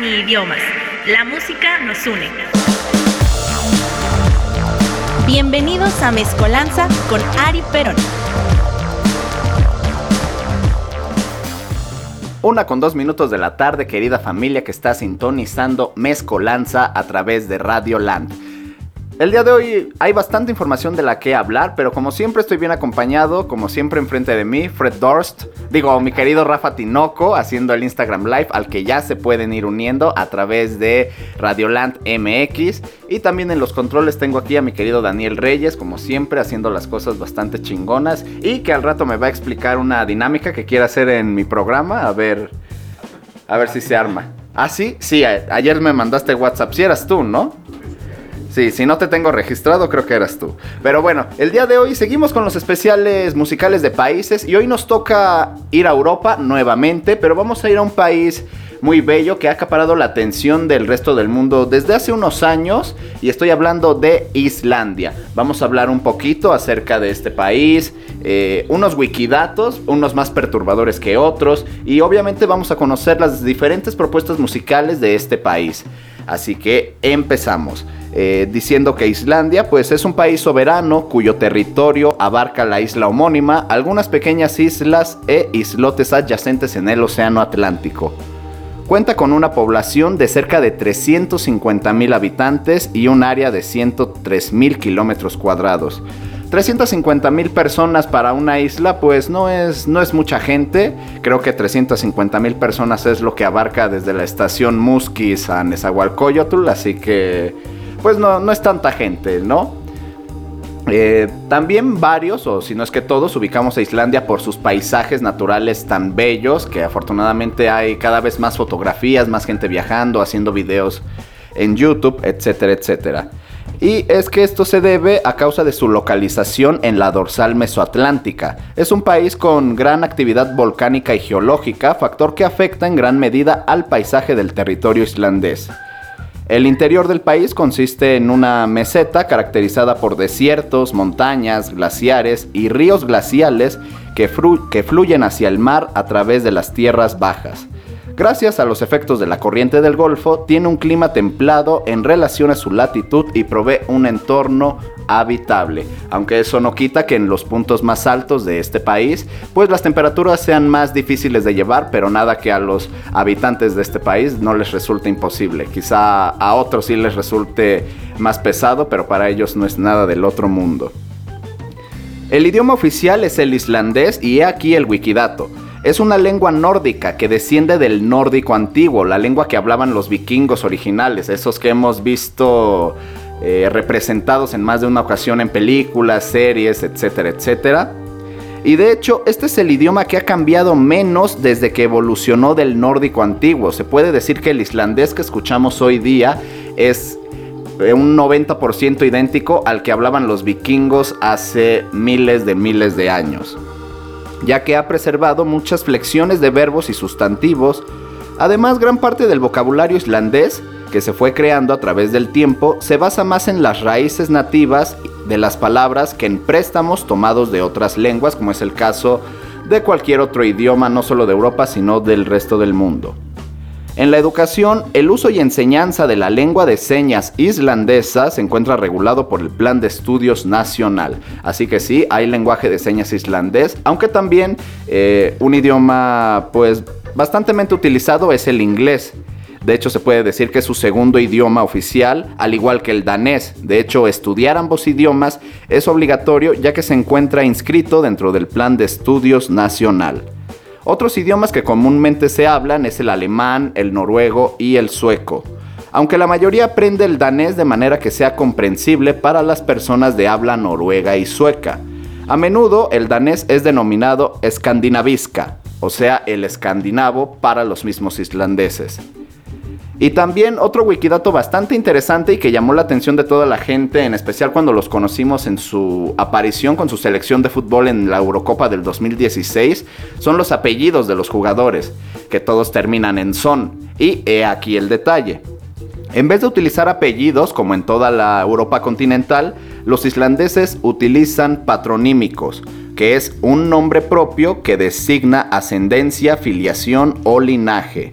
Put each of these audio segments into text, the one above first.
ni idiomas. La música nos une. Bienvenidos a Mezcolanza con Ari Perón. Una con dos minutos de la tarde, querida familia que está sintonizando Mezcolanza a través de Radio Land. El día de hoy hay bastante información de la que hablar, pero como siempre estoy bien acompañado, como siempre enfrente de mí, Fred Dorst, digo, mi querido Rafa Tinoco, haciendo el Instagram Live, al que ya se pueden ir uniendo a través de Radioland MX. Y también en los controles tengo aquí a mi querido Daniel Reyes, como siempre, haciendo las cosas bastante chingonas. Y que al rato me va a explicar una dinámica que quiere hacer en mi programa, a ver, a ver si se arma. Ah, sí, sí, ayer me mandaste WhatsApp, si eras tú, ¿no? Sí, si no te tengo registrado, creo que eras tú. Pero bueno, el día de hoy seguimos con los especiales musicales de países y hoy nos toca ir a Europa nuevamente, pero vamos a ir a un país muy bello que ha acaparado la atención del resto del mundo desde hace unos años y estoy hablando de Islandia. Vamos a hablar un poquito acerca de este país, eh, unos wikidatos, unos más perturbadores que otros y obviamente vamos a conocer las diferentes propuestas musicales de este país. Así que empezamos. Eh, diciendo que Islandia pues es un país soberano cuyo territorio abarca la isla homónima, algunas pequeñas islas e islotes adyacentes en el Océano Atlántico. Cuenta con una población de cerca de 350 mil habitantes y un área de 103 mil kilómetros cuadrados. 350 mil personas para una isla, pues no es, no es mucha gente. Creo que 350 mil personas es lo que abarca desde la estación Musquis a Nezahualcóyotl, así que pues no, no es tanta gente, ¿no? Eh, también varios, o si no es que todos, ubicamos a Islandia por sus paisajes naturales tan bellos que afortunadamente hay cada vez más fotografías, más gente viajando, haciendo videos en YouTube, etcétera, etcétera. Y es que esto se debe a causa de su localización en la dorsal mesoatlántica. Es un país con gran actividad volcánica y geológica, factor que afecta en gran medida al paisaje del territorio islandés. El interior del país consiste en una meseta caracterizada por desiertos, montañas, glaciares y ríos glaciales que, fluyen hacia el mar a través de las tierras bajas. Gracias a los efectos de la corriente del Golfo, tiene un clima templado en relación a su latitud y provee un entorno habitable, aunque eso no quita que en los puntos más altos de este país, pues las temperaturas sean más difíciles de llevar, pero nada que a los habitantes de este país no les resulte imposible. Quizá a otros sí les resulte más pesado, pero para ellos no es nada del otro mundo. El idioma oficial es el islandés y he aquí el wikidato. Es una lengua nórdica que desciende del nórdico antiguo, la lengua que hablaban los vikingos originales, esos que hemos visto eh, representados en más de una ocasión en películas, series, etcétera, etcétera. Y de hecho, este es el idioma que ha cambiado menos desde que evolucionó del nórdico antiguo. Se puede decir que el islandés que escuchamos hoy día es eh, un 90% idéntico al que hablaban los vikingos hace miles de miles de años ya que ha preservado muchas flexiones de verbos y sustantivos. Además, gran parte del vocabulario islandés, que se fue creando a través del tiempo, se basa más en las raíces nativas de las palabras que en préstamos tomados de otras lenguas, como es el caso de cualquier otro idioma, no solo de Europa, sino del resto del mundo. En la educación, el uso y enseñanza de la lengua de señas islandesa se encuentra regulado por el Plan de Estudios Nacional. Así que sí, hay lenguaje de señas islandés, aunque también eh, un idioma pues bastante utilizado es el inglés. De hecho, se puede decir que es su segundo idioma oficial, al igual que el danés. De hecho, estudiar ambos idiomas es obligatorio ya que se encuentra inscrito dentro del Plan de Estudios Nacional. Otros idiomas que comúnmente se hablan es el alemán, el noruego y el sueco, aunque la mayoría aprende el danés de manera que sea comprensible para las personas de habla noruega y sueca. A menudo el danés es denominado escandinavisca, o sea, el escandinavo para los mismos islandeses. Y también otro wikidato bastante interesante y que llamó la atención de toda la gente, en especial cuando los conocimos en su aparición con su selección de fútbol en la Eurocopa del 2016, son los apellidos de los jugadores, que todos terminan en son. Y he aquí el detalle. En vez de utilizar apellidos como en toda la Europa continental, los islandeses utilizan patronímicos, que es un nombre propio que designa ascendencia, filiación o linaje.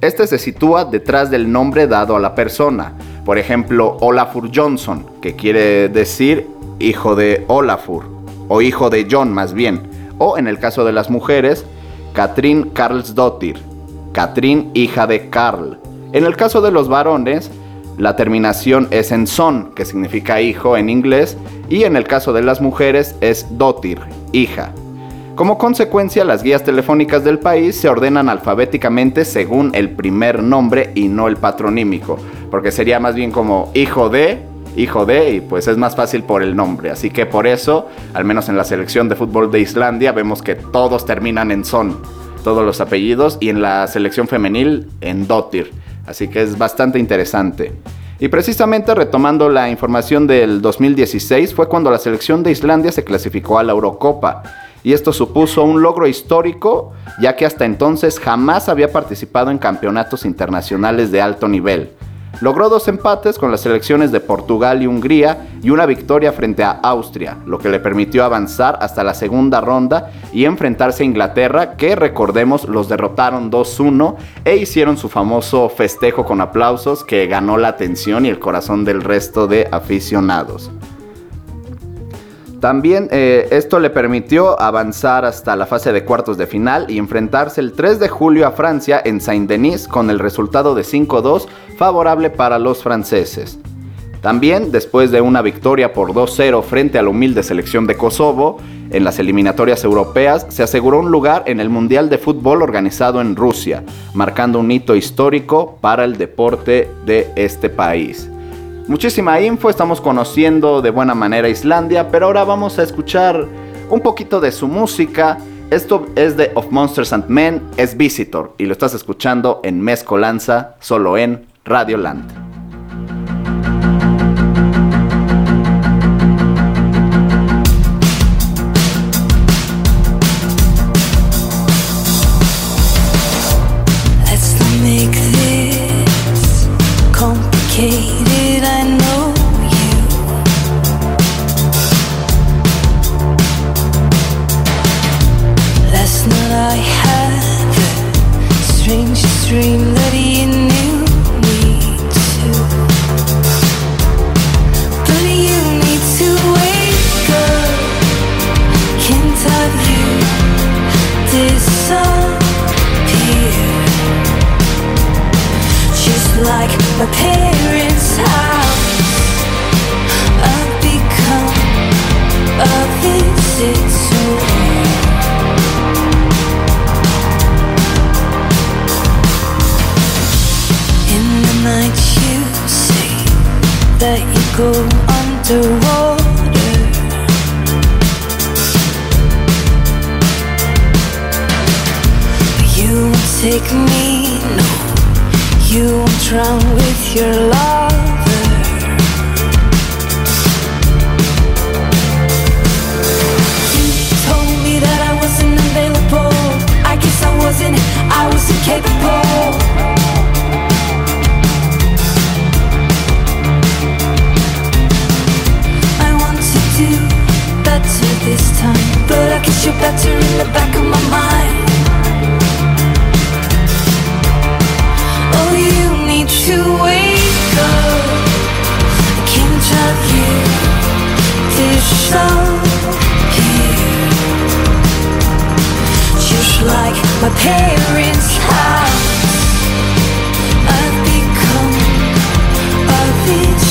Este se sitúa detrás del nombre dado a la persona. Por ejemplo, Olafur Johnson, que quiere decir hijo de Olafur, o hijo de John más bien. O en el caso de las mujeres, Katrin Karlsdottir, Katrin hija de Karl. En el caso de los varones, la terminación es en son, que significa hijo en inglés, y en el caso de las mujeres es dotir, hija. Como consecuencia, las guías telefónicas del país se ordenan alfabéticamente según el primer nombre y no el patronímico, porque sería más bien como hijo de, hijo de, y pues es más fácil por el nombre. Así que por eso, al menos en la selección de fútbol de Islandia, vemos que todos terminan en son, todos los apellidos, y en la selección femenil en dotir. Así que es bastante interesante. Y precisamente retomando la información del 2016 fue cuando la selección de Islandia se clasificó a la Eurocopa y esto supuso un logro histórico, ya que hasta entonces jamás había participado en campeonatos internacionales de alto nivel. Logró dos empates con las selecciones de Portugal y Hungría y una victoria frente a Austria, lo que le permitió avanzar hasta la segunda ronda y enfrentarse a Inglaterra, que recordemos los derrotaron 2-1 e hicieron su famoso festejo con aplausos que ganó la atención y el corazón del resto de aficionados. También eh, esto le permitió avanzar hasta la fase de cuartos de final y enfrentarse el 3 de julio a Francia en Saint-Denis con el resultado de 5-2 favorable para los franceses. También, después de una victoria por 2-0 frente a la humilde selección de Kosovo, en las eliminatorias europeas se aseguró un lugar en el Mundial de Fútbol organizado en Rusia, marcando un hito histórico para el deporte de este país. Muchísima info, estamos conociendo de buena manera Islandia, pero ahora vamos a escuchar un poquito de su música. Esto es de Of Monsters and Men, es Visitor, y lo estás escuchando en Mezcolanza, solo en Radio Land.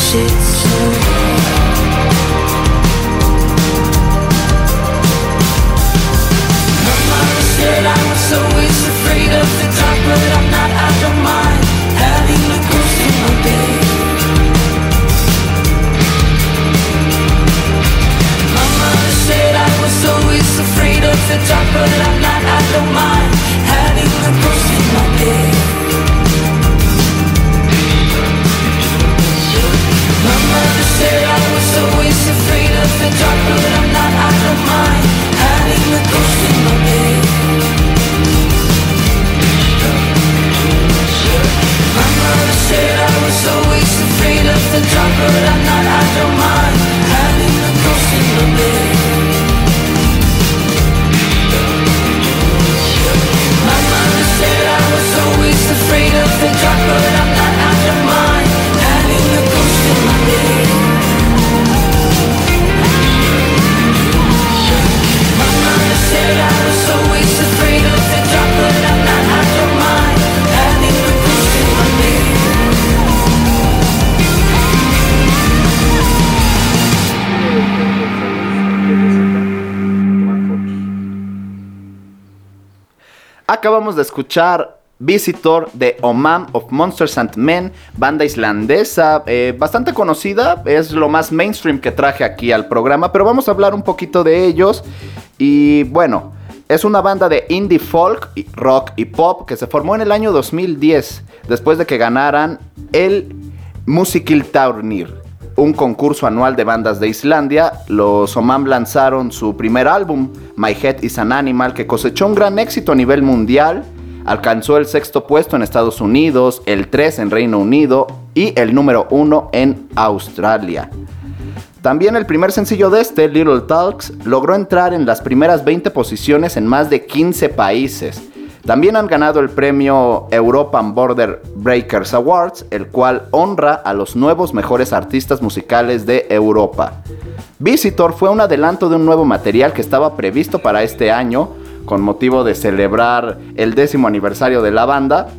sheets de escuchar Visitor de Oman of Monsters and Men, banda islandesa, eh, bastante conocida, es lo más mainstream que traje aquí al programa, pero vamos a hablar un poquito de ellos. Y bueno, es una banda de indie folk, rock y pop que se formó en el año 2010, después de que ganaran el Taurnir, un concurso anual de bandas de Islandia. Los Oman lanzaron su primer álbum, My Head is an Animal, que cosechó un gran éxito a nivel mundial Alcanzó el sexto puesto en Estados Unidos, el 3 en Reino Unido y el número 1 en Australia. También el primer sencillo de este, Little Talks, logró entrar en las primeras 20 posiciones en más de 15 países. También han ganado el premio European Border Breakers Awards, el cual honra a los nuevos mejores artistas musicales de Europa. Visitor fue un adelanto de un nuevo material que estaba previsto para este año, con motivo de celebrar el décimo aniversario de la banda.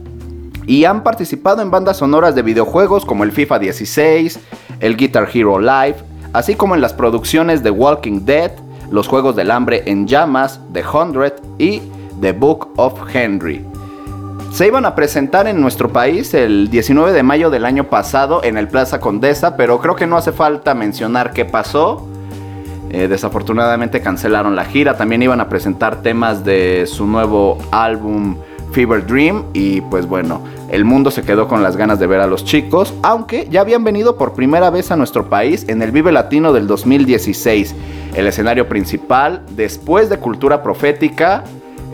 Y han participado en bandas sonoras de videojuegos como el FIFA 16, el Guitar Hero Live, así como en las producciones de Walking Dead, Los Juegos del Hambre en Llamas, The Hundred y The Book of Henry. Se iban a presentar en nuestro país el 19 de mayo del año pasado en el Plaza Condesa, pero creo que no hace falta mencionar qué pasó. Eh, desafortunadamente cancelaron la gira. También iban a presentar temas de su nuevo álbum Fever Dream. Y pues bueno, el mundo se quedó con las ganas de ver a los chicos. Aunque ya habían venido por primera vez a nuestro país en el Vive Latino del 2016. El escenario principal, después de Cultura Profética,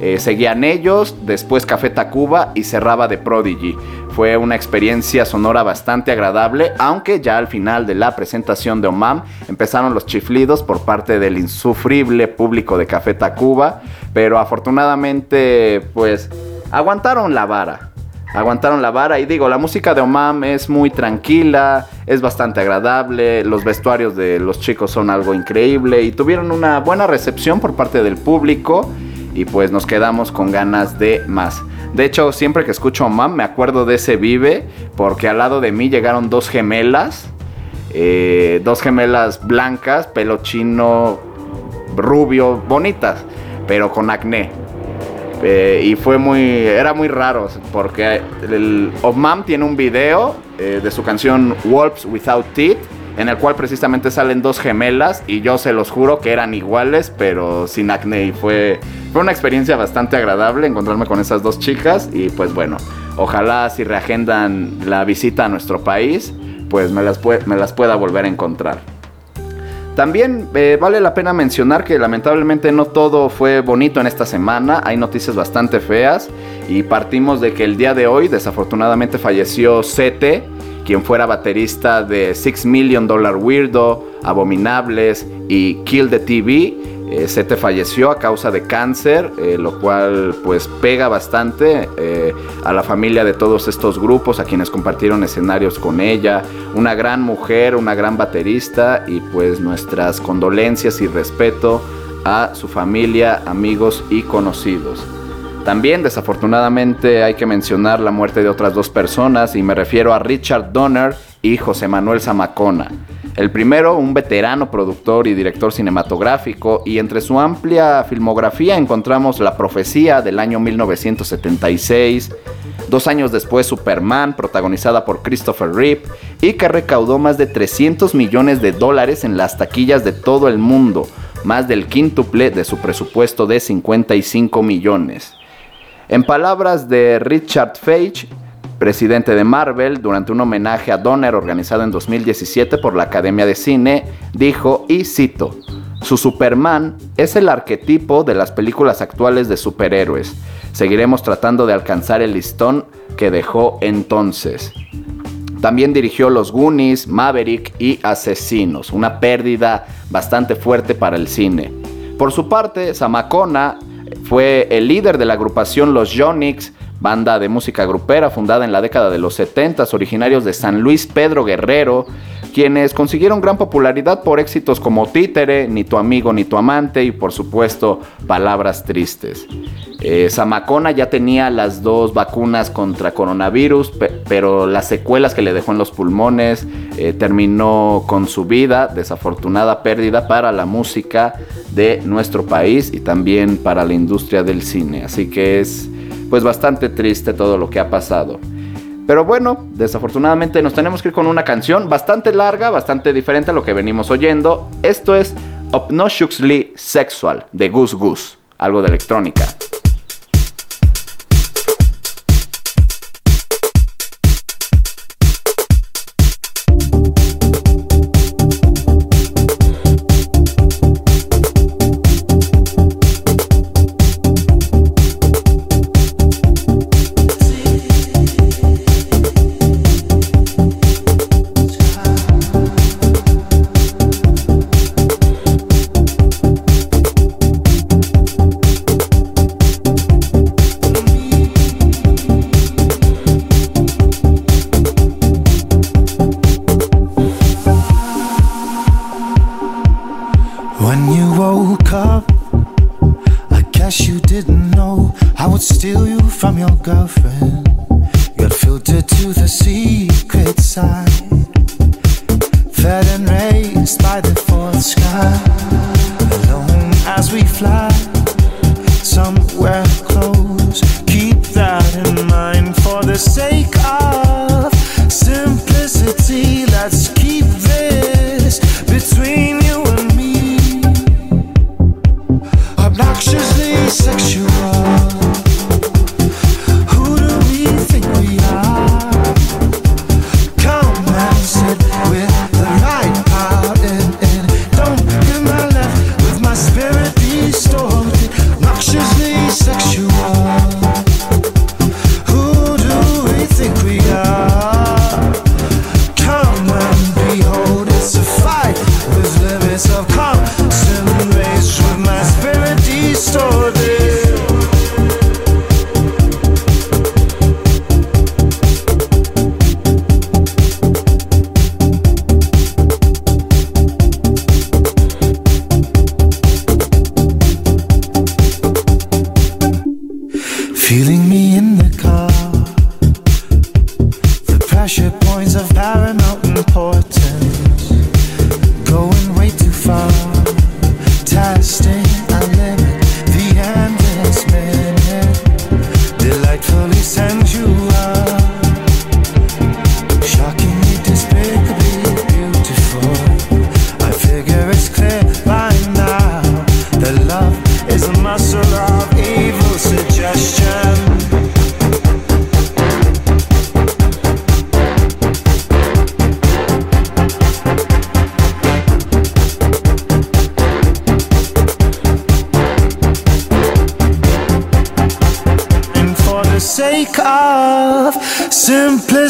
eh, seguían ellos, después Café Tacuba y cerraba de Prodigy. Fue una experiencia sonora bastante agradable, aunque ya al final de la presentación de Omam empezaron los chiflidos por parte del insufrible público de Café Tacuba, pero afortunadamente pues aguantaron la vara. Aguantaron la vara y digo, la música de Omam es muy tranquila, es bastante agradable, los vestuarios de los chicos son algo increíble y tuvieron una buena recepción por parte del público y pues nos quedamos con ganas de más. De hecho, siempre que escucho a Mam me acuerdo de ese Vive porque al lado de mí llegaron dos gemelas, eh, dos gemelas blancas, pelo chino, rubio, bonitas, pero con acné. Eh, y fue muy, era muy raro porque el Omam tiene un video eh, de su canción Wolves Without Teeth en el cual precisamente salen dos gemelas y yo se los juro que eran iguales, pero sin acné. Y fue, fue una experiencia bastante agradable encontrarme con esas dos chicas y pues bueno, ojalá si reagendan la visita a nuestro país, pues me las, me las pueda volver a encontrar. También eh, vale la pena mencionar que lamentablemente no todo fue bonito en esta semana, hay noticias bastante feas y partimos de que el día de hoy desafortunadamente falleció Sete, quien fuera baterista de Six Million Dollar Weirdo, Abominables y Kill the TV. Eh, Sete falleció a causa de cáncer, eh, lo cual pues pega bastante eh, a la familia de todos estos grupos, a quienes compartieron escenarios con ella. Una gran mujer, una gran baterista y pues nuestras condolencias y respeto a su familia, amigos y conocidos. También desafortunadamente hay que mencionar la muerte de otras dos personas y me refiero a Richard Donner y José Manuel Zamacona. El primero, un veterano productor y director cinematográfico, y entre su amplia filmografía encontramos La Profecía del año 1976, dos años después Superman, protagonizada por Christopher Reeve, y que recaudó más de 300 millones de dólares en las taquillas de todo el mundo, más del quíntuple de su presupuesto de 55 millones. En palabras de Richard Feige, presidente de Marvel, durante un homenaje a Donner organizado en 2017 por la Academia de Cine, dijo, y cito, su Superman es el arquetipo de las películas actuales de superhéroes. Seguiremos tratando de alcanzar el listón que dejó entonces. También dirigió Los Goonies, Maverick y Asesinos, una pérdida bastante fuerte para el cine. Por su parte, Samacona fue el líder de la agrupación Los Yonix, banda de música grupera fundada en la década de los 70, originarios de San Luis Pedro Guerrero, quienes consiguieron gran popularidad por éxitos como Títere, Ni tu amigo ni tu amante y por supuesto Palabras tristes. Eh, ya tenía las dos vacunas contra coronavirus, pero las secuelas que le dejó en los pulmones eh, terminó con su vida, desafortunada pérdida para la música de nuestro país y también para la industria del cine. Así que es pues bastante triste todo lo que ha pasado. Pero bueno, desafortunadamente nos tenemos que ir con una canción bastante larga, bastante diferente a lo que venimos oyendo. Esto es Obnoxiously Sexual de Goose Goose, algo de electrónica.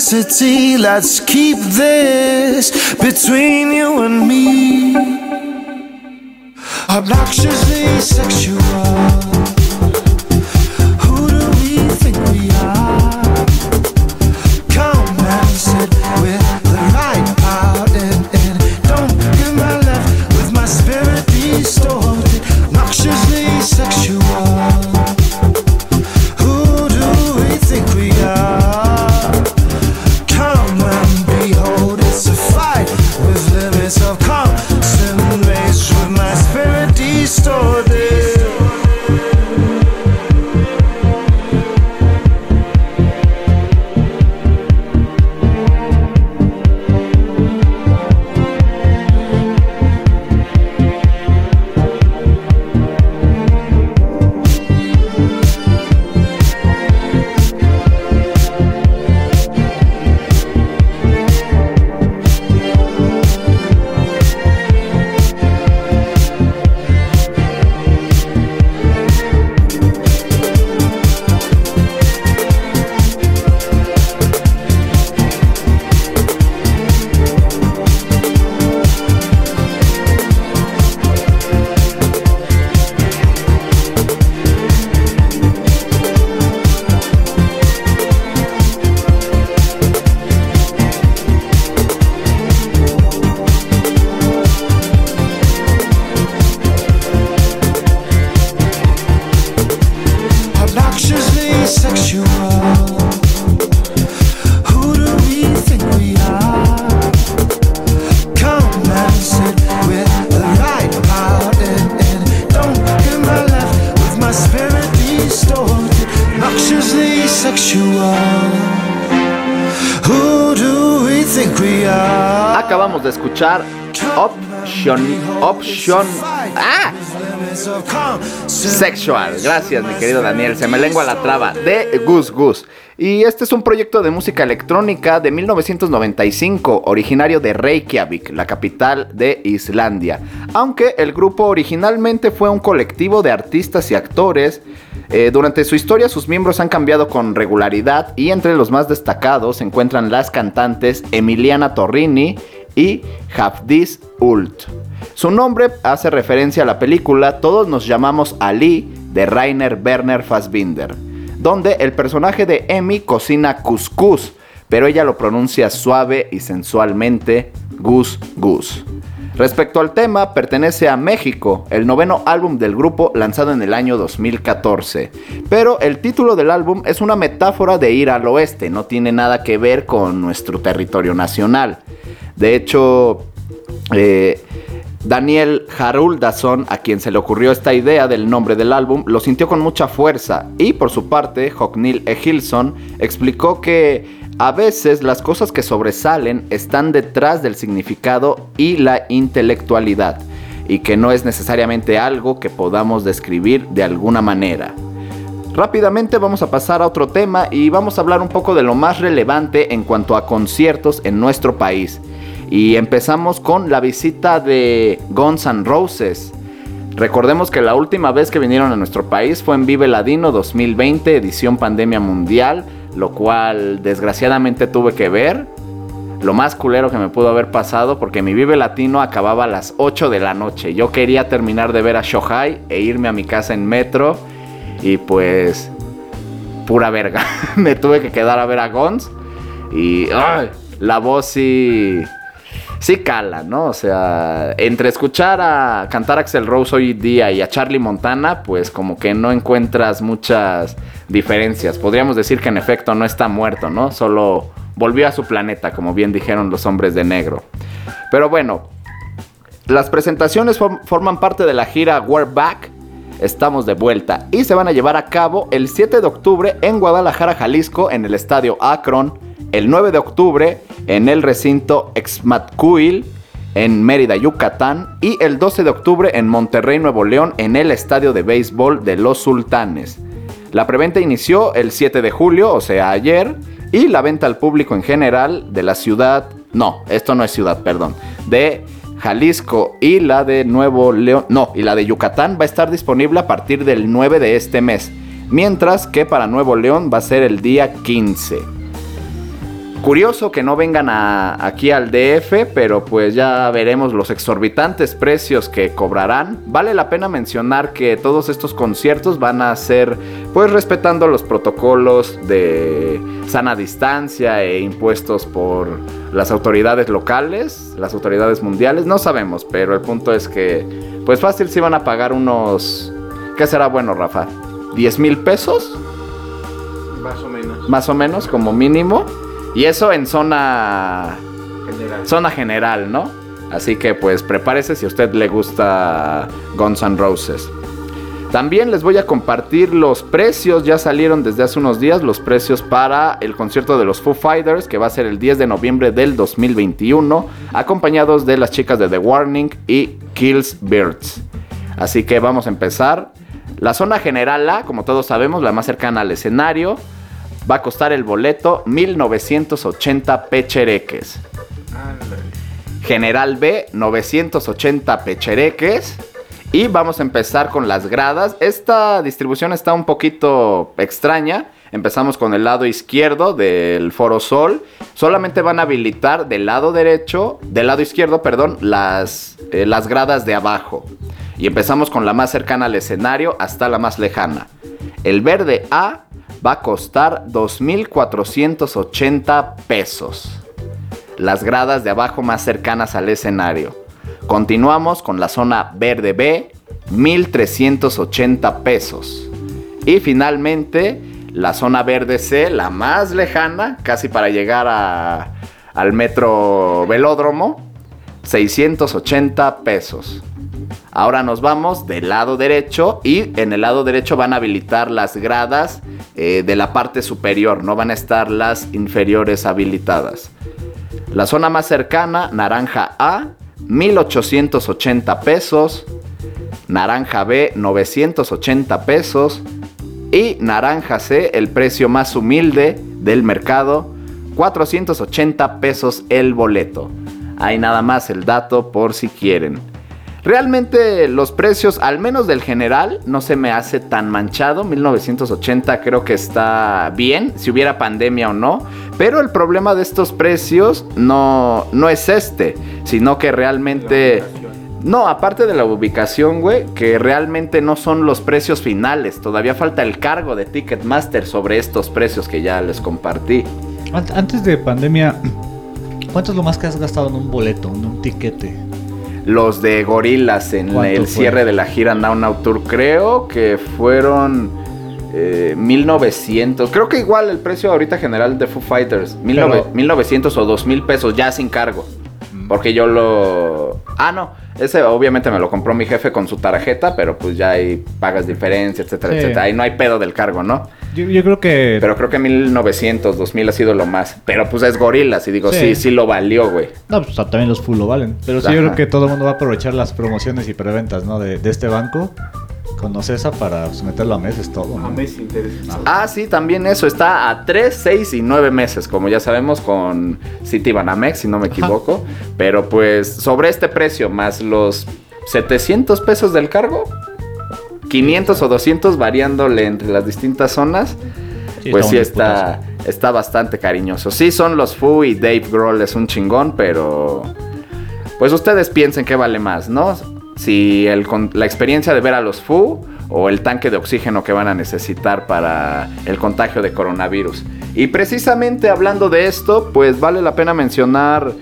Simplicity. Let's keep this between you and me. Obnoxiously sexual. Gracias, mi querido Daniel. Se me lengua la traba. De Gus Gus. Y este es un proyecto de música electrónica de 1995, originario de Reykjavik, la capital de Islandia. Aunque el grupo originalmente fue un colectivo de artistas y actores, eh, durante su historia sus miembros han cambiado con regularidad y entre los más destacados se encuentran las cantantes Emiliana Torrini y Hafdis Ult. Su nombre hace referencia a la película Todos nos llamamos Ali de Rainer Werner Fassbinder, donde el personaje de Emi cocina couscous, pero ella lo pronuncia suave y sensualmente Gus Gus. Respecto al tema, pertenece a México, el noveno álbum del grupo lanzado en el año 2014. Pero el título del álbum es una metáfora de ir al oeste, no tiene nada que ver con nuestro territorio nacional. De hecho, eh, Daniel Haruldasson, a quien se le ocurrió esta idea del nombre del álbum, lo sintió con mucha fuerza y por su parte, Hocknil Egilson explicó que a veces las cosas que sobresalen están detrás del significado y la intelectualidad y que no es necesariamente algo que podamos describir de alguna manera. Rápidamente vamos a pasar a otro tema y vamos a hablar un poco de lo más relevante en cuanto a conciertos en nuestro país. Y empezamos con la visita de Guns N' Roses. Recordemos que la última vez que vinieron a nuestro país fue en Vive Ladino 2020, edición pandemia mundial, lo cual desgraciadamente tuve que ver. Lo más culero que me pudo haber pasado porque mi Vive Latino acababa a las 8 de la noche. Yo quería terminar de ver a Shohai e irme a mi casa en metro y pues pura verga. me tuve que quedar a ver a Guns y ¡ay! la voz sí sí cala, ¿no? O sea, entre escuchar a cantar Axel Rose hoy día y a Charlie Montana, pues como que no encuentras muchas diferencias. Podríamos decir que en efecto no está muerto, ¿no? Solo volvió a su planeta, como bien dijeron los hombres de negro. Pero bueno, las presentaciones forman parte de la gira We're Back. Estamos de vuelta y se van a llevar a cabo el 7 de octubre en Guadalajara, Jalisco, en el estadio Akron, el 9 de octubre en el recinto Exmatcuil en Mérida, Yucatán y el 12 de octubre en Monterrey, Nuevo León en el estadio de béisbol de los Sultanes. La preventa inició el 7 de julio, o sea ayer, y la venta al público en general de la ciudad, no, esto no es ciudad, perdón, de Jalisco y la de Nuevo León, no, y la de Yucatán va a estar disponible a partir del 9 de este mes, mientras que para Nuevo León va a ser el día 15. Curioso que no vengan aquí al DF, pero pues ya veremos los exorbitantes precios que cobrarán. Vale la pena mencionar que todos estos conciertos van a ser pues respetando los protocolos de sana distancia e impuestos por las autoridades locales, las autoridades mundiales, no sabemos, pero el punto es que pues fácil si van a pagar unos... ¿Qué será bueno, Rafa? ¿10 mil pesos? Más o menos. Más o menos, como mínimo. Y eso en zona General. zona general, ¿no? Así que pues prepárese si a usted le gusta Guns N' Roses. También les voy a compartir los precios, ya salieron desde hace unos días los precios para el concierto de los Foo Fighters, que va a ser el 10 de noviembre del 2021, acompañados de las chicas de The Warning y Kills Birds. Así que vamos a empezar. La zona general A, como todos sabemos, la más cercana al escenario, va a costar el boleto 1980 pechereques. General B, 980 pechereques. Y vamos a empezar con las gradas. Esta distribución está un poquito extraña. Empezamos con el lado izquierdo del Foro Sol. Solamente van a habilitar del lado derecho, del lado izquierdo, perdón, las, eh, las gradas de abajo. Y empezamos con la más cercana al escenario hasta la más lejana. El verde A va a costar 2.480 pesos. Las gradas de abajo más cercanas al escenario. Continuamos con la zona verde B, 1.380 pesos. Y finalmente la zona verde C, la más lejana, casi para llegar a- al metro velódromo, 680 pesos. Ahora nos vamos del lado derecho y en el lado derecho van a habilitar las gradas eh, de la parte superior, no van a estar las inferiores habilitadas. La zona más cercana, naranja A, 1880 pesos. Naranja B, 980 pesos. Y naranja C, el precio más humilde del mercado, 480 pesos el boleto. Hay nada más el dato por si quieren. Realmente los precios, al menos del general, no se me hace tan manchado. 1980 creo que está bien, si hubiera pandemia o no. Pero el problema de estos precios no, no es este, sino que realmente... No, aparte de la ubicación, güey, que realmente no son los precios finales. Todavía falta el cargo de Ticketmaster sobre estos precios que ya les compartí. Ant- Antes de pandemia, ¿cuánto es lo más que has gastado en un boleto, en un tiquete? Los de Gorilas en ¿Cuánto el fue? cierre de la gira Now Now Tour, creo que fueron eh, 1900. Creo que igual el precio ahorita general de Foo Fighters, 1900 Pero- 1900 o 2000 pesos ya sin cargo. Mm. Porque yo lo. Ah, no. Ese obviamente me lo compró mi jefe con su tarjeta, pero pues ya ahí pagas diferencia, etcétera, Sí. etcétera. Ahí no hay pedo del cargo, ¿no? Yo, yo creo que... Pero creo que 1900, 2000 ha sido lo más. Pero pues es Gorilas y digo, sí, Sí. sí, lo valió, güey. No, pues también los full lo valen. Pero sí, yo creo que todo el mundo va a aprovechar las promociones y preventas, ¿no? De, de este banco con Ocesa para someterlo a meses todo, ¿no? A mes interesante. Ah, sí, también eso. Está a 3, 6 y 9 meses, como ya sabemos, con City Banamex, si no me equivoco. Pero pues sobre este precio, más los 700 pesos del cargo, 500 o 200 variándole entre las distintas zonas, Sí, pues sí está, está bastante cariñoso. Sí, son los Fu y Dave Grohl es un chingón, pero pues ustedes piensen que vale más, ¿no? Si la experiencia de ver a los Fu o el tanque de oxígeno que van a necesitar para el contagio de coronavirus. Y precisamente hablando de esto, pues vale la pena mencionar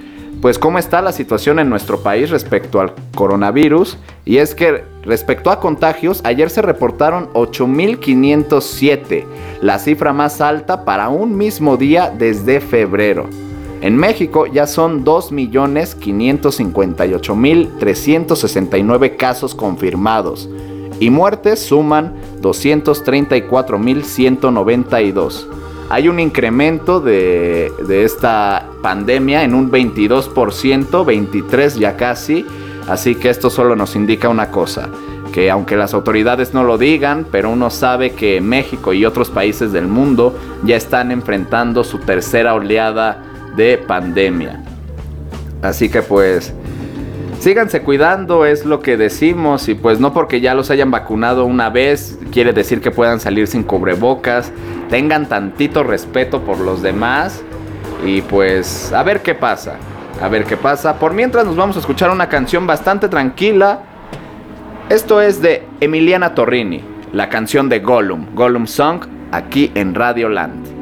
pues cómo está la situación en nuestro país respecto al coronavirus. Y es que respecto a contagios, ayer se reportaron 8.507, la cifra más alta para un mismo día desde febrero. En México ya son 2.558.369 casos confirmados y muertes suman 234.192. Hay un incremento de, esta pandemia en un 22%, 23 ya casi, así que esto solo nos indica una cosa, que aunque las autoridades no lo digan, pero uno sabe que México y otros países del mundo ya están enfrentando su tercera oleada de pandemia. Así que pues síganse cuidando, es lo que decimos. Y pues no porque ya los hayan vacunado una vez, quiere decir que puedan salir sin cubrebocas. Tengan tantito respeto por los demás. Y pues a ver qué pasa. A ver qué pasa. Por mientras nos vamos a escuchar una canción bastante tranquila. Esto es de Emiliana Torrini, la canción de Gollum, Gollum Song, aquí en Radio Land.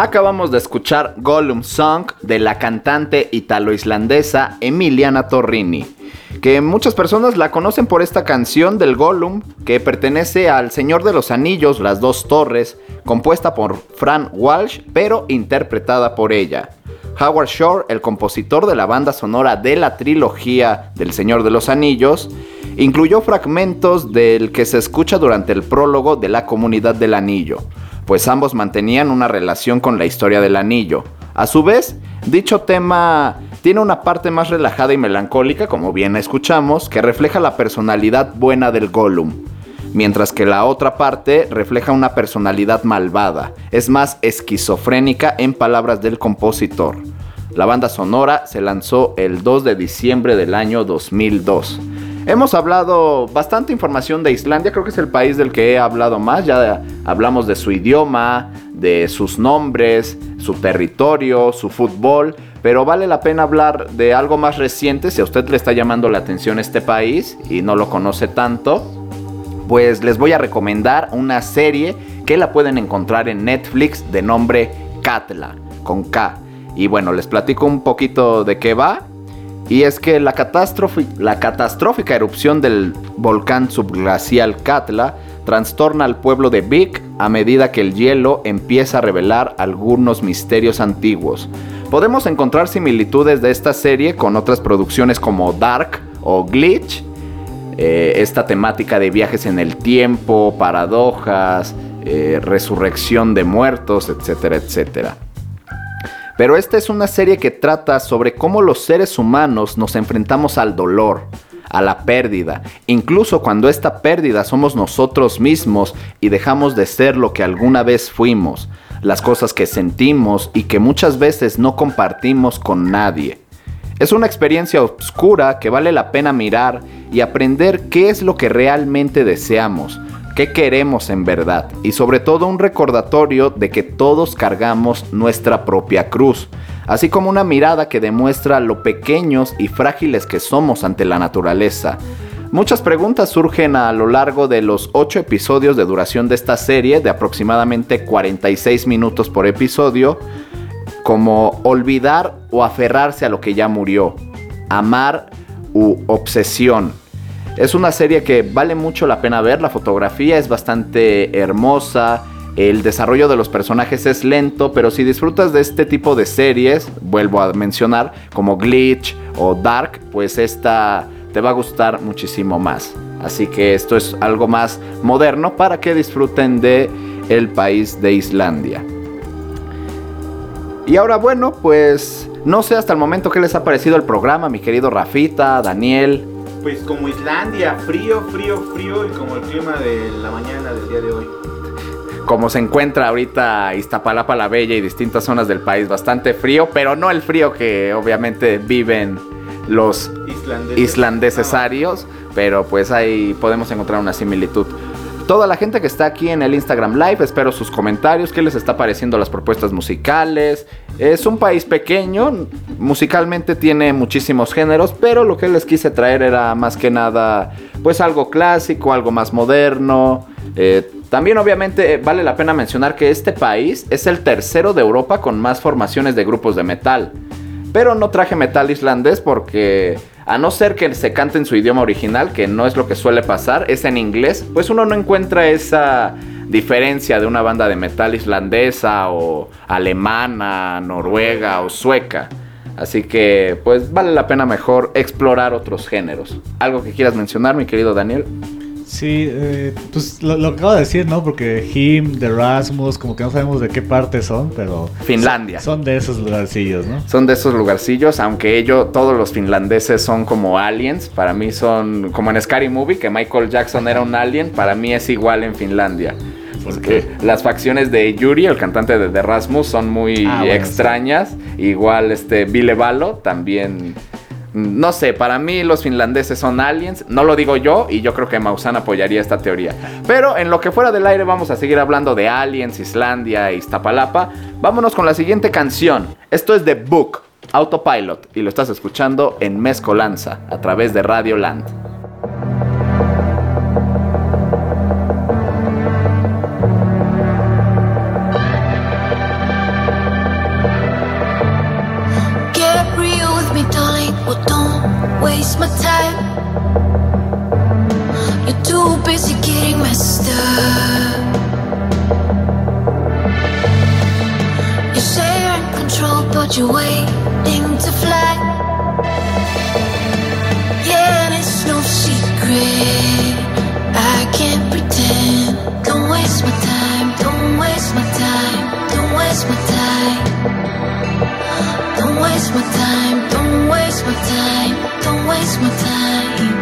Acabamos de escuchar Gollum Song de la cantante italo-islandesa Emiliana Torrini, que muchas personas la conocen por esta canción del Gollum que pertenece al Señor de los Anillos, Las Dos Torres, compuesta por Fran Walsh, pero interpretada por ella. Howard Shore, el compositor de la banda sonora de la trilogía del Señor de los Anillos, incluyó fragmentos del que se escucha durante el prólogo de la Comunidad del Anillo, pues ambos mantenían una relación con la historia del anillo. A su vez, dicho tema tiene una parte más relajada y melancólica, como bien escuchamos, que refleja la personalidad buena del Gollum, mientras que la otra parte refleja una personalidad malvada, es más esquizofrénica en palabras del compositor. La banda sonora se lanzó el 2 de diciembre del año 2002. Hemos hablado bastante información de Islandia, creo que es el país del que he hablado más, ya hablamos de su idioma, de sus nombres, su territorio, su fútbol, pero vale la pena hablar de algo más reciente si a usted le está llamando la atención este país y no lo conoce tanto, pues les voy a recomendar una serie que la pueden encontrar en Netflix de nombre Katla, con K. Y bueno, les platico un poquito de qué va. Y es que la, la catastrófica erupción del volcán subglacial Katla trastorna al pueblo de Vik a medida que el hielo empieza a revelar algunos misterios antiguos. Podemos encontrar similitudes de esta serie con otras producciones como Dark o Glitch, eh, esta temática de viajes en el tiempo, paradojas, eh, resurrección de muertos, etcétera, etcétera. Pero esta es una serie que trata sobre cómo los seres humanos nos enfrentamos al dolor, a la pérdida, incluso cuando esta pérdida somos nosotros mismos y dejamos de ser lo que alguna vez fuimos, las cosas que sentimos y que muchas veces no compartimos con nadie. Es una experiencia oscura que vale la pena mirar y aprender qué es lo que realmente deseamos, qué queremos en verdad y sobre todo un recordatorio de que todos cargamos nuestra propia cruz, así como una mirada que demuestra lo pequeños y frágiles que somos ante la naturaleza. Muchas preguntas surgen a lo largo de los 8 episodios de duración de esta serie, de aproximadamente 46 minutos por episodio, como olvidar o aferrarse a lo que ya murió, amar u obsesión. Es una serie que vale mucho la pena ver, la fotografía es bastante hermosa, el desarrollo de los personajes es lento, pero si disfrutas de este tipo de series, vuelvo a mencionar, como Glitch o Dark, pues esta te va a gustar muchísimo más. Así que esto es algo más moderno para que disfruten de el país de Islandia. Y ahora bueno, pues no sé hasta el momento qué les ha parecido el programa, mi querido Rafita, Daniel. Pues como Islandia, frío, frío, frío y como el clima de la mañana del día de hoy. Como se encuentra ahorita Iztapalapa la Bella y distintas zonas del país, bastante frío, pero no el frío que obviamente viven los Islandeses. islandesesarios, pero pues ahí podemos encontrar una similitud. Toda la gente que está aquí en el Instagram Live, espero sus comentarios, qué les está pareciendo las propuestas musicales. Es un país pequeño, musicalmente tiene muchísimos géneros, pero lo que les quise traer era más que nada, pues algo clásico, algo más moderno. Eh, también obviamente vale la pena mencionar que este país es el tercero de Europa con más formaciones de grupos de metal. Pero no traje metal islandés porque a no ser que se cante en su idioma original, que no es lo que suele pasar, es en inglés, pues uno no encuentra esa diferencia de una banda de metal islandesa o alemana, noruega o sueca. Así que pues vale la pena mejor explorar otros géneros. ¿Algo que quieras mencionar, mi querido Daniel? Sí, eh, pues lo, lo acabo de decir, ¿no? Porque Him, The Rasmus, como que no sabemos de qué parte son, pero... Finlandia. Son, son de esos lugarcillos, ¿no? Son de esos lugarcillos, aunque ellos, todos los finlandeses son como aliens. Para mí son como en Scary Movie, que Michael Jackson era un alien. Para mí es igual en Finlandia. Porque las facciones de Yuri, el cantante de The Rasmus, son muy Ah, bueno, extrañas. Igual este Ville Valo también. No sé, para mí los finlandeses son aliens, no lo digo yo y yo creo que Maussan apoyaría esta teoría. Pero en lo que fuera del aire vamos a seguir hablando de aliens, Islandia, Iztapalapa. Vámonos con la siguiente canción. Esto es de Book, Autopilot, y lo estás escuchando en Mezcolanza a través de Radio Land. Waste my time. You're too busy getting messed up. You say you're in control, but you're waiting to fly. Yeah, and it's no secret. I can't pretend. Don't waste my time. Don't waste my time. Don't waste my time. Don't waste my time, don't waste my time, don't waste my time.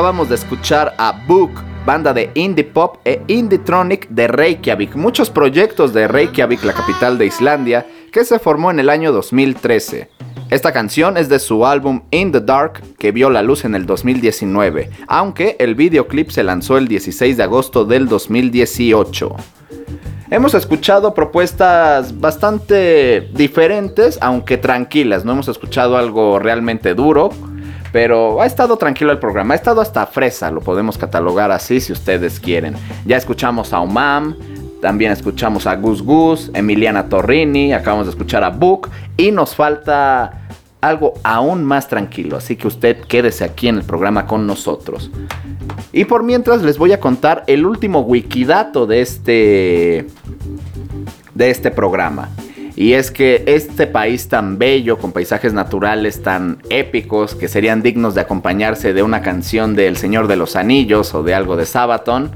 Acabamos de escuchar a Book, banda de indie pop e indie tronic de Reykjavik, muchos proyectos de Reykjavik, la capital de Islandia, que se formó en el año 2013. Esta canción es de su álbum In the Dark, que vio la luz en el 2019, aunque el videoclip se lanzó el 16 de agosto del 2018. Hemos escuchado propuestas bastante diferentes, aunque tranquilas. No hemos escuchado algo realmente duro, pero ha estado tranquilo el programa. Ha estado hasta fresa, lo podemos catalogar así si ustedes quieren. Ya escuchamos a Umam, también escuchamos a Gus Gus, Emiliana Torrini, acabamos de escuchar a Book y nos falta algo aún más tranquilo. Así que usted quédese aquí en el programa con nosotros. Y por mientras les voy a contar el último wikidato de este de este programa. Y es que este país tan bello, con paisajes naturales tan épicos, que serían dignos de acompañarse de una canción de El Señor de los Anillos o de algo de Sabaton,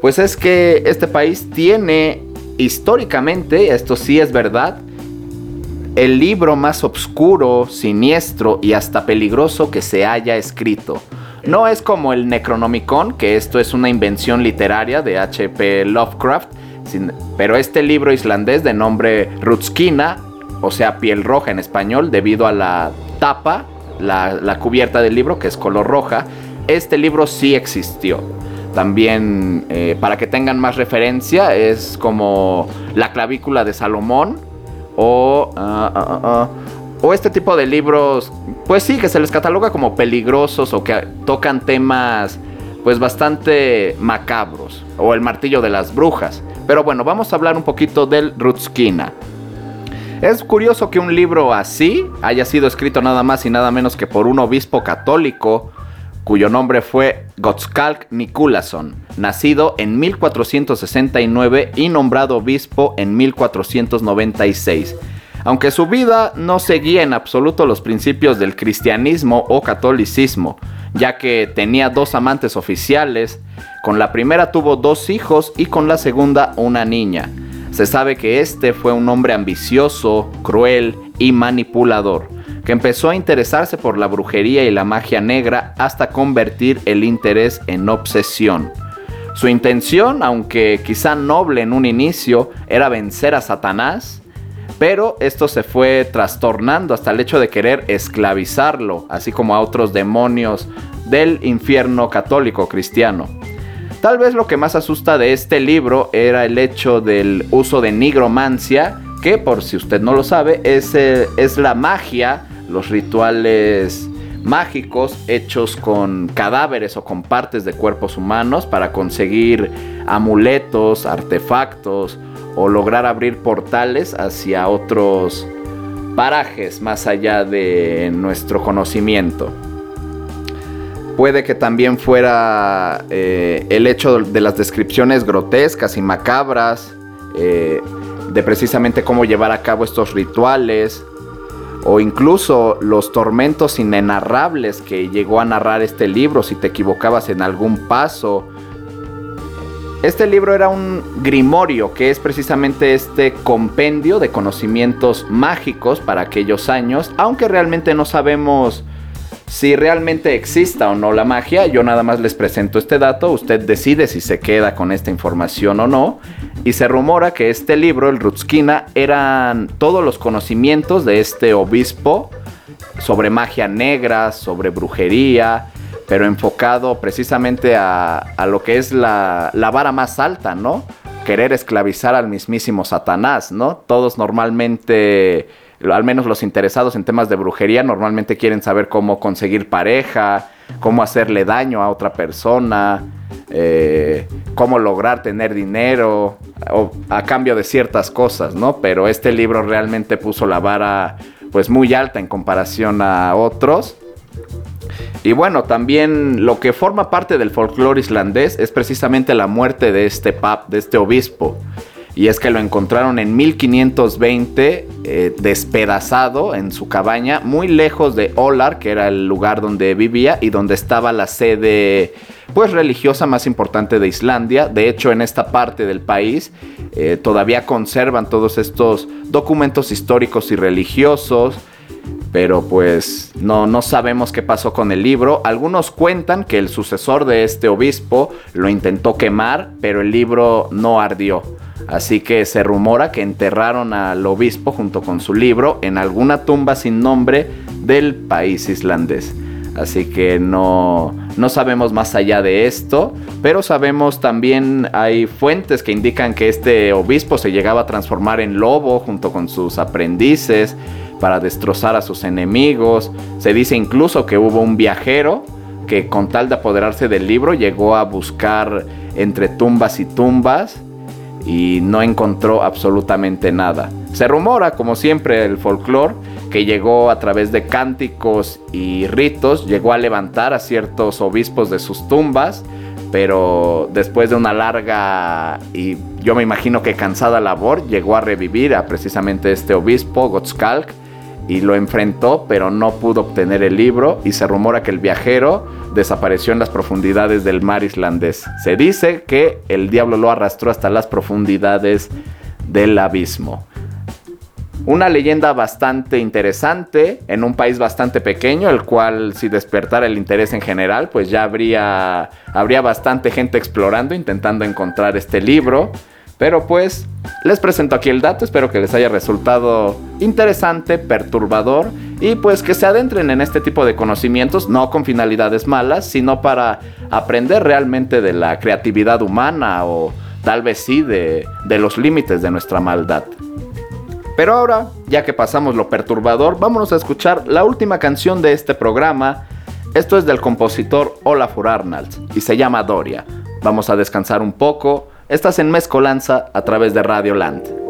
Pues es que este país tiene históricamente, esto sí es verdad, el libro más oscuro, siniestro y hasta peligroso que se haya escrito. No es como el Necronomicon, que esto es una invención literaria de H.P. Lovecraft, pero este libro islandés de nombre Rutskina, o sea, piel roja en español, debido a la tapa, la, la cubierta del libro, que es color roja, este libro sí existió. También, eh, para que tengan más referencia, es como la clavícula de Salomón o, ah, ah, ah, o este tipo de libros, pues sí, que se les cataloga como peligrosos o que tocan temas pues bastante macabros, o el martillo de las brujas. Pero bueno, vamos a hablar un poquito del Rutskina. Es curioso que un libro así haya sido escrito nada más y nada menos que por un obispo católico cuyo nombre fue Gottskálk Nikulason, nacido en 1469 y nombrado obispo en 1496. Aunque su vida no seguía en absoluto los principios del cristianismo o catolicismo, ya que tenía dos amantes oficiales, con la primera tuvo dos hijos y con la segunda una niña. Se sabe que este fue un hombre ambicioso, cruel y manipulador, que empezó a interesarse por la brujería y la magia negra hasta convertir el interés en obsesión. Su intención, aunque quizá noble en un inicio, era vencer a Satanás, pero esto se fue trastornando hasta el hecho de querer esclavizarlo, así como a otros demonios del infierno católico cristiano. Tal vez lo que más asusta de este libro era el hecho del uso de nigromancia, que por si usted no lo sabe, es, eh, es la magia, los rituales mágicos hechos con cadáveres o con partes de cuerpos humanos para conseguir amuletos, artefactos o lograr abrir portales hacia otros parajes más allá de nuestro conocimiento. Puede que también fuera eh, el hecho de las descripciones grotescas y macabras, eh, de precisamente cómo llevar a cabo estos rituales, o incluso los tormentos inenarrables que llegó a narrar este libro si te equivocabas en algún paso. Este libro era un grimorio, que es precisamente este compendio de conocimientos mágicos para aquellos años, aunque realmente no sabemos si realmente exista o no la magia, yo nada más les presento este dato, usted decide si se queda con esta información o no, y se rumora que este libro, el Rutskina, eran todos los conocimientos de este obispo sobre magia negra, sobre brujería, pero enfocado precisamente a, a lo que es la, la vara más alta, ¿no? Querer esclavizar al mismísimo Satanás, ¿no? Todos normalmente al menos los interesados en temas de brujería normalmente quieren saber cómo conseguir pareja, cómo hacerle daño a otra persona, eh, cómo lograr tener dinero o a cambio de ciertas cosas, ¿no? Pero este libro realmente puso la vara pues muy alta en comparación a otros. Y bueno, también lo que forma parte del folclore islandés es precisamente la muerte de este pap, de este obispo. Y es que lo encontraron en 1520 eh, despedazado en su cabaña, muy lejos de Olar, que era el lugar donde vivía y donde estaba la sede pues religiosa más importante de Islandia. De hecho, en esta parte del país eh, todavía conservan todos estos documentos históricos y religiosos. Pero pues no, no sabemos qué pasó con el libro. Algunos cuentan que el sucesor de este obispo lo intentó quemar, pero el libro no ardió. Así que se rumora que enterraron al obispo junto con su libro en alguna tumba sin nombre del país islandés. Así que no, no sabemos más allá de esto, pero sabemos también hay fuentes que indican que este obispo se llegaba a transformar en lobo junto con sus aprendices para destrozar a sus enemigos. Se dice incluso que hubo un viajero que con tal de apoderarse del libro llegó a buscar entre tumbas y tumbas y no encontró absolutamente nada. Se rumora, como siempre, el folclore que llegó a través de cánticos y ritos, llegó a levantar a ciertos obispos de sus tumbas, pero después de una larga y yo me imagino que cansada labor, llegó a revivir a precisamente este obispo, Gottskálk, y lo enfrentó, pero no pudo obtener el libro y se rumora que el viajero desapareció en las profundidades del mar islandés. Se dice que el diablo lo arrastró hasta las profundidades del abismo. Una leyenda bastante interesante en un país bastante pequeño, el cual si despertara el interés en general, pues ya habría, habría bastante gente explorando, intentando encontrar este libro. Pero pues les presento aquí el dato, espero que les haya resultado interesante, perturbador y pues que se adentren en este tipo de conocimientos, no con finalidades malas, sino para aprender realmente de la creatividad humana o tal vez sí de, de los límites de nuestra maldad. Pero ahora, ya que pasamos lo perturbador, vámonos a escuchar la última canción de este programa. Esto es del compositor Olafur Arnalds y se llama Doria. Vamos a descansar un poco. Estás en Mezcolanza a través de Radio Land.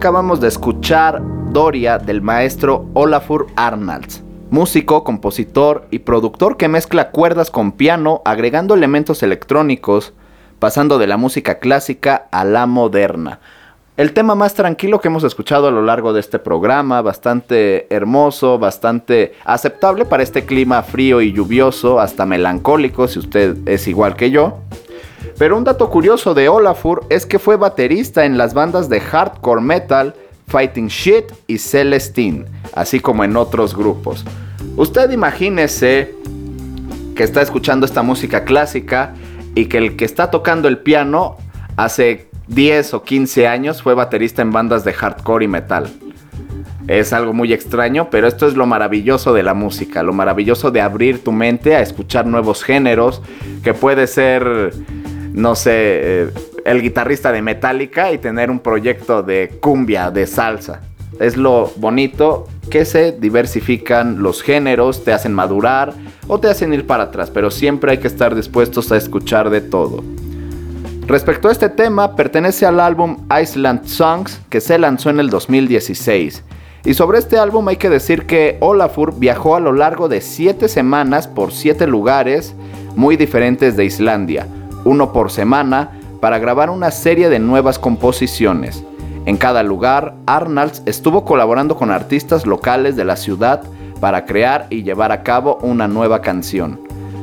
Acabamos de escuchar Doria del maestro Olafur Arnalds, músico, compositor y productor que mezcla cuerdas con piano agregando elementos electrónicos, pasando de la música clásica a la moderna. El tema más tranquilo que hemos escuchado a lo largo de este programa, bastante hermoso, bastante aceptable para este clima frío y lluvioso, hasta melancólico si usted es igual que yo. Pero un dato curioso de Olafur es que fue baterista en las bandas de hardcore metal Fighting Shit y Celestine, así como en otros grupos. Usted imagínese que está escuchando esta música clásica y que el que está tocando el piano hace 10 o 15 años fue baterista en bandas de hardcore y metal. Es algo muy extraño, pero esto es lo maravilloso de la música, lo maravilloso de abrir tu mente a escuchar nuevos géneros, que puede ser no sé, eh, el guitarrista de Metallica y tener un proyecto de cumbia, de salsa. Es lo bonito que se diversifican los géneros, te hacen madurar o te hacen ir para atrás, pero siempre hay que estar dispuestos a escuchar de todo. Respecto a este tema, pertenece al álbum Iceland Songs que se lanzó en el 2016. Y sobre este álbum hay que decir que Olafur viajó a lo largo de 7 semanas por 7 lugares muy diferentes de Islandia, uno por semana, para grabar una serie de nuevas composiciones. En cada lugar, Arnalds estuvo colaborando con artistas locales de la ciudad para crear y llevar a cabo una nueva canción.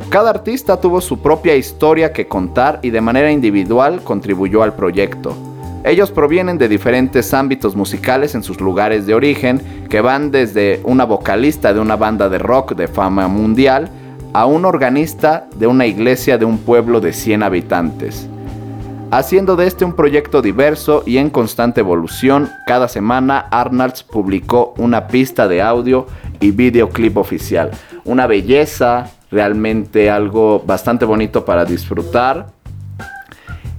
Cada artista tuvo su propia historia que contar y de manera individual contribuyó al proyecto. Ellos provienen de diferentes ámbitos musicales en sus lugares de origen, que van desde una vocalista de una banda de rock de fama mundial a un organista de una iglesia de un pueblo de 100 habitantes. Haciendo de este un proyecto diverso y en constante evolución, cada semana Arnolds publicó una pista de audio y videoclip oficial. Una belleza, realmente algo bastante bonito para disfrutar.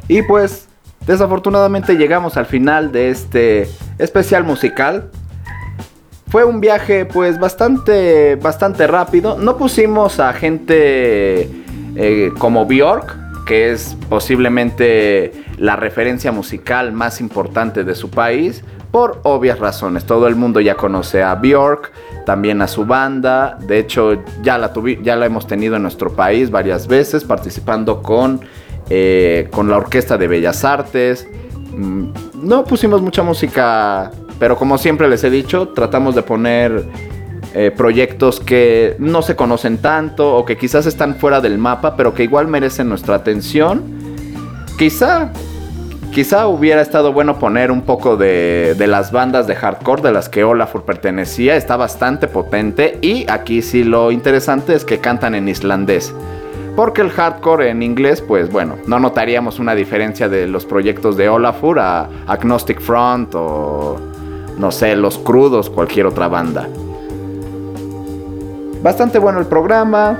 Y pues desafortunadamente llegamos al final de este especial musical. Fue un viaje pues bastante bastante rápido. No pusimos a gente eh, como Bjork que es posiblemente la referencia musical más importante de su país, por obvias razones. Todo el mundo ya conoce a Bjork, también a su banda. De hecho, ya la, ya la hemos tenido en nuestro país varias veces, participando con, eh, con la Orquesta de Bellas Artes. Mm, no pusimos mucha música, pero como siempre les he dicho, tratamos de poner eh, proyectos que no se conocen tanto o que quizás están fuera del mapa, pero que igual merecen nuestra atención. Quizá, quizá hubiera estado bueno poner un poco de, de las bandas de hardcore de las que Olafur pertenecía, está bastante potente y aquí sí lo interesante es que cantan en islandés. Porque el hardcore en inglés, pues bueno, no notaríamos una diferencia de los proyectos de Olafur a Agnostic Front o no sé, Los Crudos, cualquier otra banda. Bastante bueno el programa.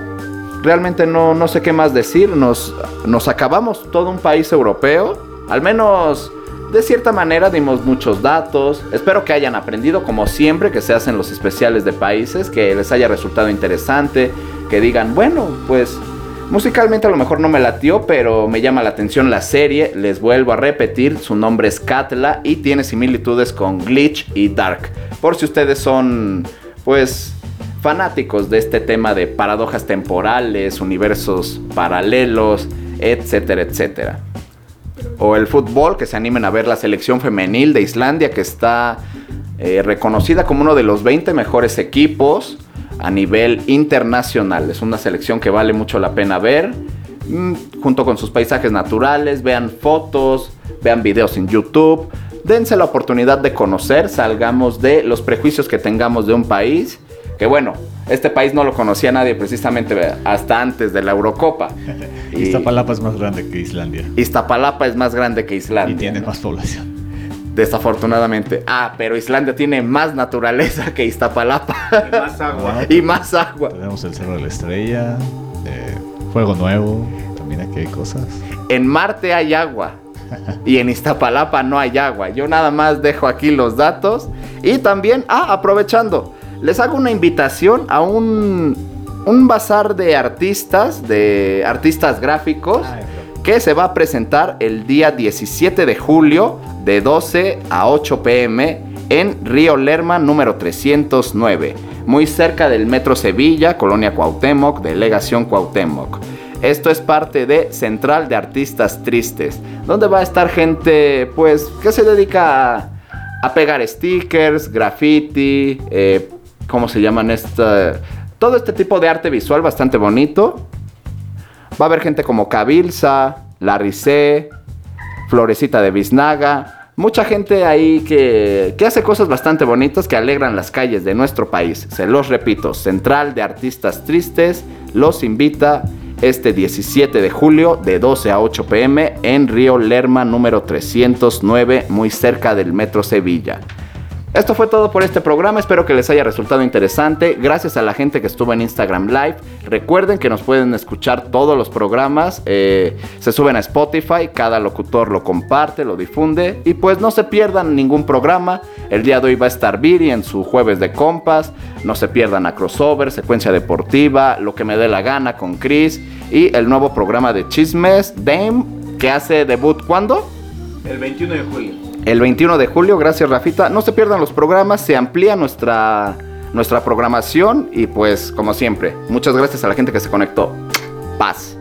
Realmente no, no sé qué más decir. Nos, nos acabamos todo un país europeo. Al menos de cierta manera dimos muchos datos. Espero que hayan aprendido como siempre que se hacen los especiales de países. Que les haya resultado interesante. Que digan, bueno, pues musicalmente a lo mejor no me latió, pero me llama la atención la serie. Les vuelvo a repetir, su nombre es Katla y tiene similitudes con Glitch y Dark. Por si ustedes son, pues fanáticos de este tema de paradojas temporales, universos paralelos, etcétera, etcétera. O el fútbol, que se animen a ver la selección femenil de Islandia, que está eh, reconocida como uno de los 20 mejores equipos a nivel internacional. Es una selección que vale mucho la pena ver, mm, junto con sus paisajes naturales, vean fotos, vean videos en YouTube, dense la oportunidad de conocer, salgamos de los prejuicios que tengamos de un país que bueno, este país no lo conocía nadie precisamente hasta antes de la Eurocopa. Iztapalapa es más grande que Islandia. Iztapalapa es más grande que Islandia. Y tiene más población. Desafortunadamente. Ah, pero Islandia tiene más naturaleza que Iztapalapa. Y más agua. y más agua. Tenemos el Cerro de la Estrella, eh, Fuego Nuevo, también aquí hay cosas. En Marte hay agua. Y en Iztapalapa no hay agua. Yo nada más dejo aquí los datos. Y también, ah, aprovechando les hago una invitación a un, un bazar de artistas, de artistas gráficos, que se va a presentar el día 17 de julio de 12 a 8 pm en Río Lerma número 309, muy cerca del Metro Sevilla, Colonia Cuauhtémoc, Delegación Cuauhtémoc. Esto es parte de Central de Artistas Tristes, donde va a estar gente pues que se dedica a, pegar stickers, graffiti, eh, ¿cómo se llaman? Esta, todo este tipo de arte visual bastante bonito. Va a haber gente como Cabilza, Larry C, Florecita de Biznaga. Mucha gente ahí que, que hace cosas bastante bonitas que alegran las calles de nuestro país. Se los repito, Central de Artistas Tristes los invita este 17 de julio de 12 a 8 pm en Río Lerma número 309, muy cerca del Metro Sevilla. Esto fue todo por este programa, espero que les haya resultado interesante. Gracias a la gente que estuvo en Instagram Live. Recuerden que nos pueden escuchar todos los programas. eh, se suben a Spotify, cada locutor lo comparte, lo difunde. Y pues no se pierdan ningún programa. El día de hoy va a estar Viri en su jueves de compas. No se pierdan a Crossover, Secuencia Deportiva, Lo que me dé la gana con Chris. Y el nuevo programa de Chismes, Dame, que hace debut ¿cuándo? El 21 de julio. El 21 de julio, gracias Rafita. No se pierdan los programas, se amplía nuestra, nuestra programación y pues como siempre, muchas gracias a la gente que se conectó. Paz.